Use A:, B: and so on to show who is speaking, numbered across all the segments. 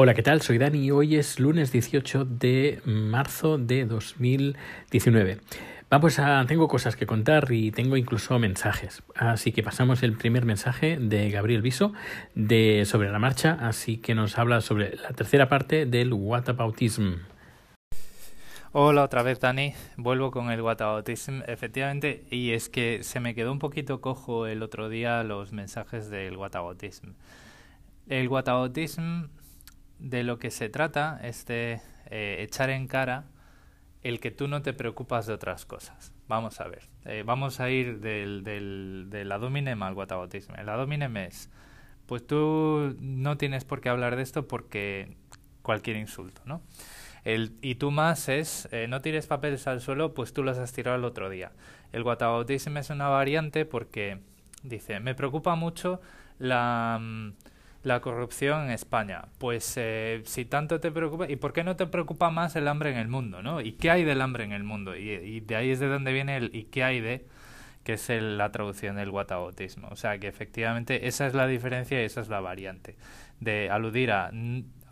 A: Hola, ¿qué tal? Soy Dani y hoy es lunes 18 de marzo de 2019. Vamos a, tengo cosas que contar y tengo incluso mensajes. Así que pasamos el primer mensaje de Gabriel Viso de sobre la marcha, así que nos habla sobre la tercera parte del whataboutism.
B: Hola otra vez Dani, vuelvo con el whataboutism, efectivamente, y es que se me quedó un poquito cojo el otro día los mensajes del whataboutism. El whataboutism de lo que se trata es de eh, echar en cara el que tú no te preocupas de otras cosas. Vamos a ver, eh, vamos a ir del, del, del al whataboutism. El adominem es, pues tú no tienes por qué hablar de esto porque cualquier insulto, ¿no? El, y tú más es, eh, no tires papeles al suelo, pues tú los has tirado el otro día. El whataboutism es una variante porque dice, me preocupa mucho la... Mm, la corrupción en España. Pues eh, si tanto te preocupa, ¿y por qué no te preocupa más el hambre en el mundo? ¿no? ¿Y qué hay del hambre en el mundo? Y, de ahí es de donde viene el ¿y qué hay de? que es la traducción del whataboutismo. O sea que efectivamente esa es la diferencia y esa es la variante de aludir a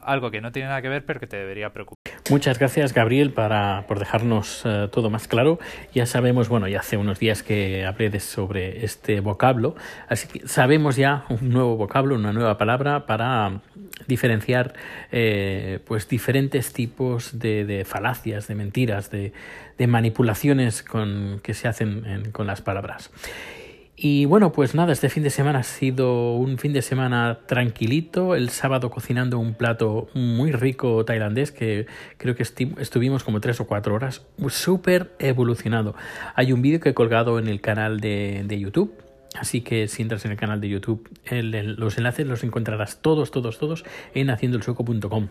B: algo que no tiene nada que ver pero que te debería preocupar.
A: Muchas gracias, Gabriel, para, por dejarnos uh, todo más claro. Ya sabemos, bueno, ya hace unos días que hablé de, sobre este vocablo, así que sabemos ya un nuevo vocablo, una nueva palabra para diferenciar eh, pues diferentes tipos de, falacias, de mentiras, de, manipulaciones con, que se hacen en, con las palabras. Y bueno, pues nada, este fin de semana ha sido un fin de semana tranquilito. El sábado cocinando un plato muy rico tailandés que creo que estuvimos como tres o cuatro horas. Súper evolucionado. Hay un vídeo que he colgado en el canal de, de YouTube. Así que si entras en el canal de YouTube, los enlaces los encontrarás todos, todos, todos en haciendoelsueco.com.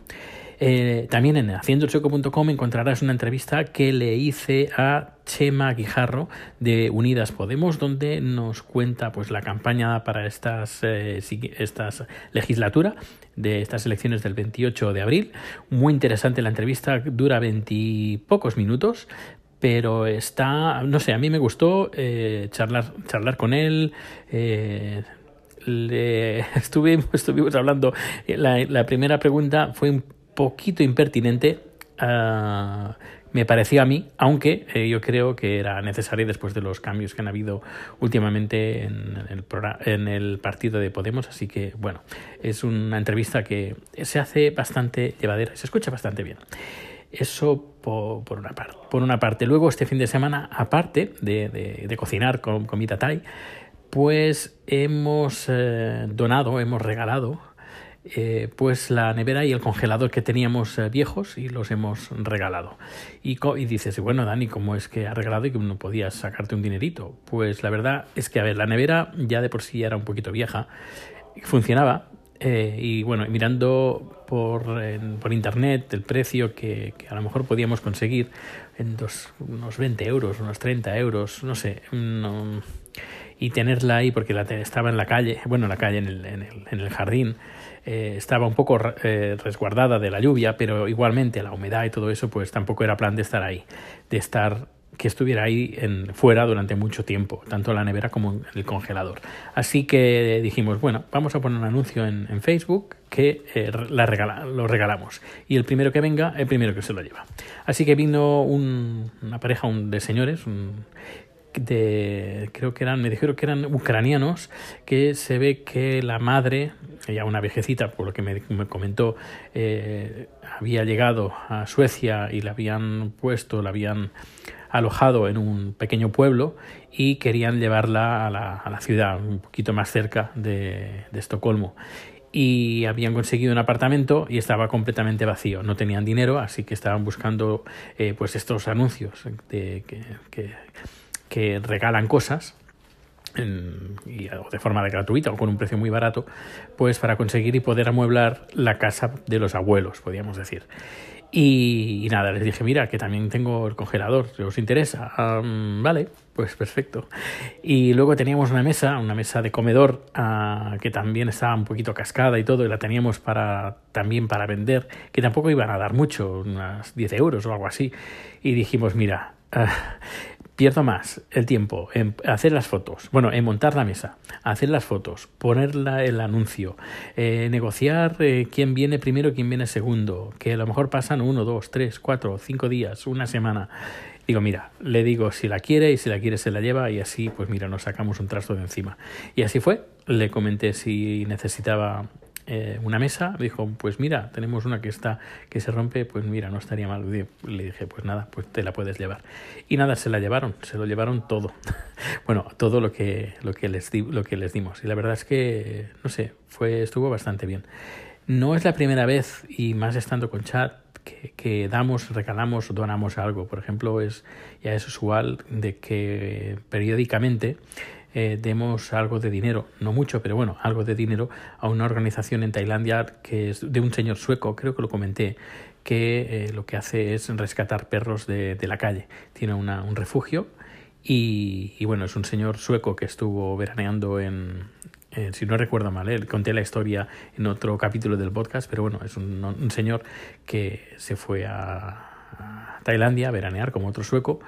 A: Eh, también en haciendoelsueco.com encontrarás una entrevista que le hice a Chema Guijarro de Unidas Podemos, donde nos cuenta pues la campaña para estas, eh, estas legislatura de estas elecciones del 28 de abril. Muy interesante la entrevista, dura veintipocos minutos, pero está, no sé, a mí me gustó eh, charlar, charlar con él. Eh, estuve, estuvimos hablando, la, primera pregunta fue un poquito impertinente, uh, me pareció a mí, aunque eh, yo creo que era necesario después de los cambios que han habido últimamente en el, en el partido de Podemos. Así que, bueno, es una entrevista que se hace bastante llevadera se escucha bastante bien. Eso por, una parte. Luego, este fin de semana, aparte de, cocinar con comida Thai, pues hemos eh, donado, hemos regalado eh, pues la nevera y el congelador que teníamos eh, viejos y los hemos regalado. Y, dices, bueno, Dani, ¿cómo es que has regalado y que no podías sacarte un dinerito? Pues la verdad es que, a ver, la nevera ya de por sí era un poquito vieja, funcionaba. Eh, y bueno, mirando por, en, por internet el precio que, que, a lo mejor podíamos conseguir en dos, unos 20 euros, unos 30 euros, no sé, no, y tenerla ahí porque la, estaba en la calle, bueno, en la calle, en el, en el, en el jardín, eh, estaba un poco eh, resguardada de la lluvia, pero igualmente la humedad y todo eso, pues tampoco era plan de estar ahí, de estar que estuviera ahí en, fuera durante mucho tiempo, tanto la nevera como en el congelador. Así que dijimos, bueno, vamos a poner un anuncio en, en Facebook que eh, la regala, lo regalamos. Y el primero que venga, el primero que se lo lleva. Así que vino un, una pareja un, de señores, un, de creo que eran me dijeron que eran ucranianos que se ve que la madre ya una viejecita por lo que me, me comentó eh, había llegado a Suecia y la habían puesto la habían alojado en un pequeño pueblo y querían llevarla a la, a la ciudad un poquito más cerca de, Estocolmo y habían conseguido un apartamento y estaba completamente vacío. No tenían dinero, así que estaban buscando eh, pues estos anuncios de, que, que, regalan cosas y, de forma gratuita o con un precio muy barato, pues para conseguir y poder amueblar la casa de los abuelos, podríamos decir. Y, nada, les dije, mira, que también tengo el congelador, ¿os interesa? Um, vale, pues perfecto. Y luego teníamos una mesa, una mesa de comedor uh, que también estaba un poquito cascada y todo, y la teníamos para también para vender, que tampoco iban a dar mucho, unas 10 euros o algo así. Y dijimos, mira, uh, pierdo más el tiempo en hacer las fotos, bueno, en montar la mesa, hacer las fotos, poner el anuncio, eh, negociar eh, quién viene primero, quién viene segundo, que a lo mejor pasan uno, dos, tres, cuatro, cinco días, una semana. Digo, mira, le digo si la quiere y si la quiere se la lleva y así, pues mira, nos sacamos un trasto de encima. Y así fue. Le comenté si necesitaba eh, una mesa, dijo, pues mira, tenemos una que está, que se rompe, pues mira, no estaría mal. Le dije, pues nada, pues te la puedes llevar. Y nada, se la llevaron, se lo llevaron todo. bueno, todo lo que, lo que les di, lo que les dimos. Y la verdad es que, no sé, fue, estuvo bastante bien. No es la primera vez, y más estando con chat, que, que, damos, regalamos, donamos algo. Por ejemplo, es ya es usual de que periódicamente eh, demos algo de dinero, no mucho, pero bueno, algo de dinero a una organización en Tailandia que es de un señor sueco, creo que lo comenté, que eh, lo que hace es rescatar perros de, de la calle. Tiene una, un refugio y, y, bueno, es un señor sueco que estuvo veraneando en, si no recuerdo mal, eh, conté la historia en otro capítulo del podcast, pero bueno, es un, un señor que se fue a, Tailandia a veranear como otro sueco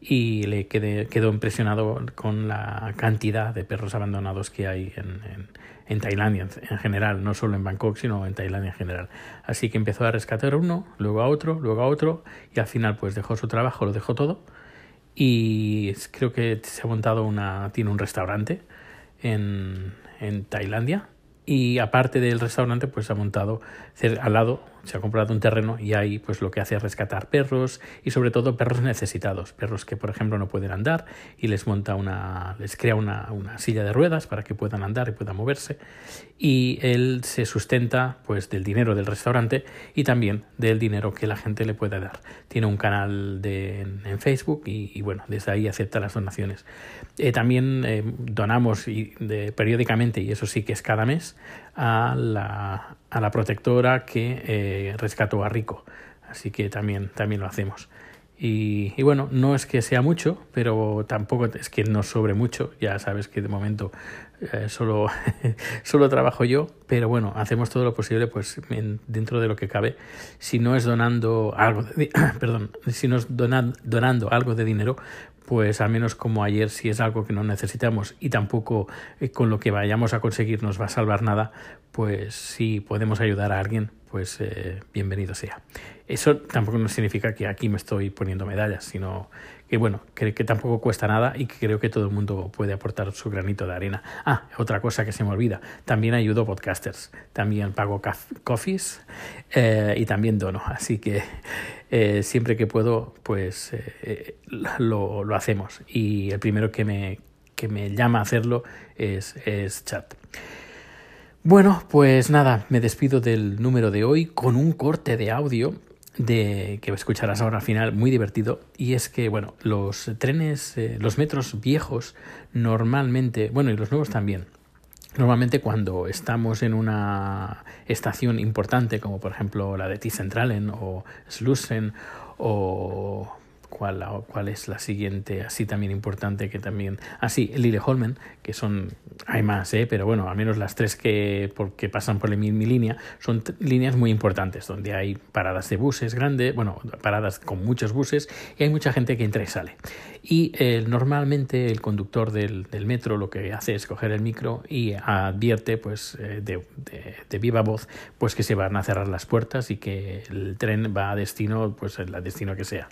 A: y le quedó impresionado con la cantidad de perros abandonados que hay en, en, en Tailandia en, general, no solo en Bangkok, sino en Tailandia en general. Así que empezó a rescatar uno, luego a otro, luego a otro, y al final pues dejó su trabajo, lo dejó todo, y creo que se ha montado una, tiene un restaurante en, en Tailandia, y aparte del restaurante pues ha montado al lado se ha comprado un terreno y ahí pues lo que hace es rescatar perros y sobre todo perros necesitados, perros que por ejemplo no pueden andar y les monta una, les crea una, una silla de ruedas para que puedan andar y puedan moverse y él se sustenta pues del dinero del restaurante y también del dinero que la gente le puede dar. Tiene un canal de, en, Facebook y, bueno, desde ahí acepta las donaciones. Eh, también eh, donamos periódicamente, y eso sí que es cada mes, a la, a la protectora que eh, rescató a Rico. Así que también, también lo hacemos. Y, y, bueno, no es que sea mucho, pero tampoco es que no sobre mucho. Ya sabes que de momento eh, solo, solo trabajo yo, pero bueno, hacemos todo lo posible pues en, dentro de lo que cabe. Si no es donando algo, de, perdón, si no es donan, donando algo de dinero, pues al menos como ayer, si es algo que no necesitamos y tampoco eh, con lo que vayamos a conseguir nos va a salvar nada, pues si podemos ayudar a alguien, pues eh, bienvenido sea. Eso tampoco no significa que aquí me estoy poniendo medallas, sino que bueno, que, que, tampoco cuesta nada y que creo que todo el mundo puede aportar su granito de arena. Ah, otra cosa que se me olvida, también ayudo podcasters, también pago coffees eh, y también dono, así que eh, siempre que puedo, pues lo, lo, hacemos. Y el primero que me, que me llama a hacerlo es, es chat. Bueno, pues nada, me despido del número de hoy con un corte de audio de que escucharás ahora al final, muy divertido, y es que, bueno, los trenes, eh, los metros viejos normalmente, bueno, y los nuevos también, Normalmente cuando estamos en una estación importante, como por ejemplo la de T-Centralen o Slussen o cuál, cuál es la siguiente así también importante que también así ah, Lilleholmen que son hay más ¿eh? pero bueno al menos las tres que porque pasan por mi, línea son líneas muy importantes donde hay paradas de buses grandes bueno paradas con muchos buses y hay mucha gente que entra y sale y eh, normalmente el conductor del, metro lo que hace es coger el micro y advierte pues eh, de, de, de, viva voz pues que se van a cerrar las puertas y que el tren va a destino pues el destino que sea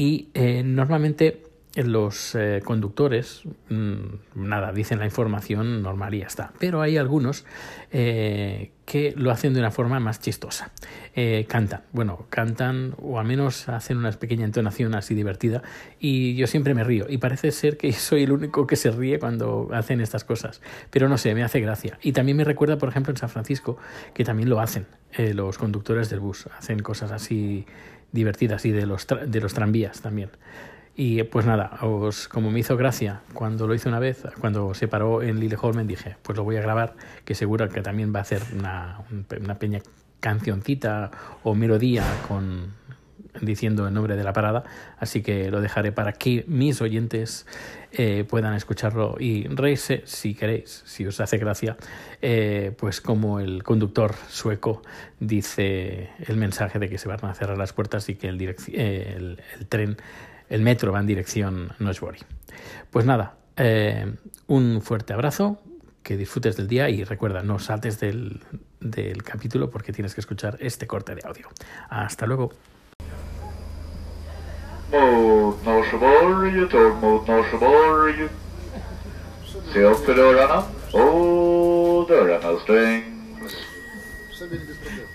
A: y eh, normalmente los eh, conductores, mmm, nada, dicen la información normal y ya está. Pero hay algunos eh, que lo hacen de una forma más chistosa. Eh, cantan, bueno, cantan o al menos hacen una pequeña entonación así divertida y yo siempre me río. Y parece ser que soy el único que se ríe cuando hacen estas cosas. Pero no sé, me hace gracia. Y también me recuerda, por ejemplo, en San Francisco, que también lo hacen los conductores del bus. Hacen cosas así divertidas y de los, de los tranvías también. Y pues nada, os, como me hizo gracia cuando lo hice una vez, cuando se paró en Lilleholmen, dije, pues lo voy a grabar, que seguro que también va a hacer una, una pequeña cancioncita o melodía con diciendo el nombre de la parada, así que lo dejaré para que mis oyentes eh, puedan escucharlo. Y reírse si queréis, si os hace gracia, eh, pues como el conductor sueco dice el mensaje de que se van a cerrar las puertas y que el, eh, el, el tren el metro va en dirección Noshbury. Pues nada, eh, un fuerte abrazo, que disfrutes del día y recuerda, no saltes del, del capítulo porque tienes que escuchar este corte de audio. Hasta luego.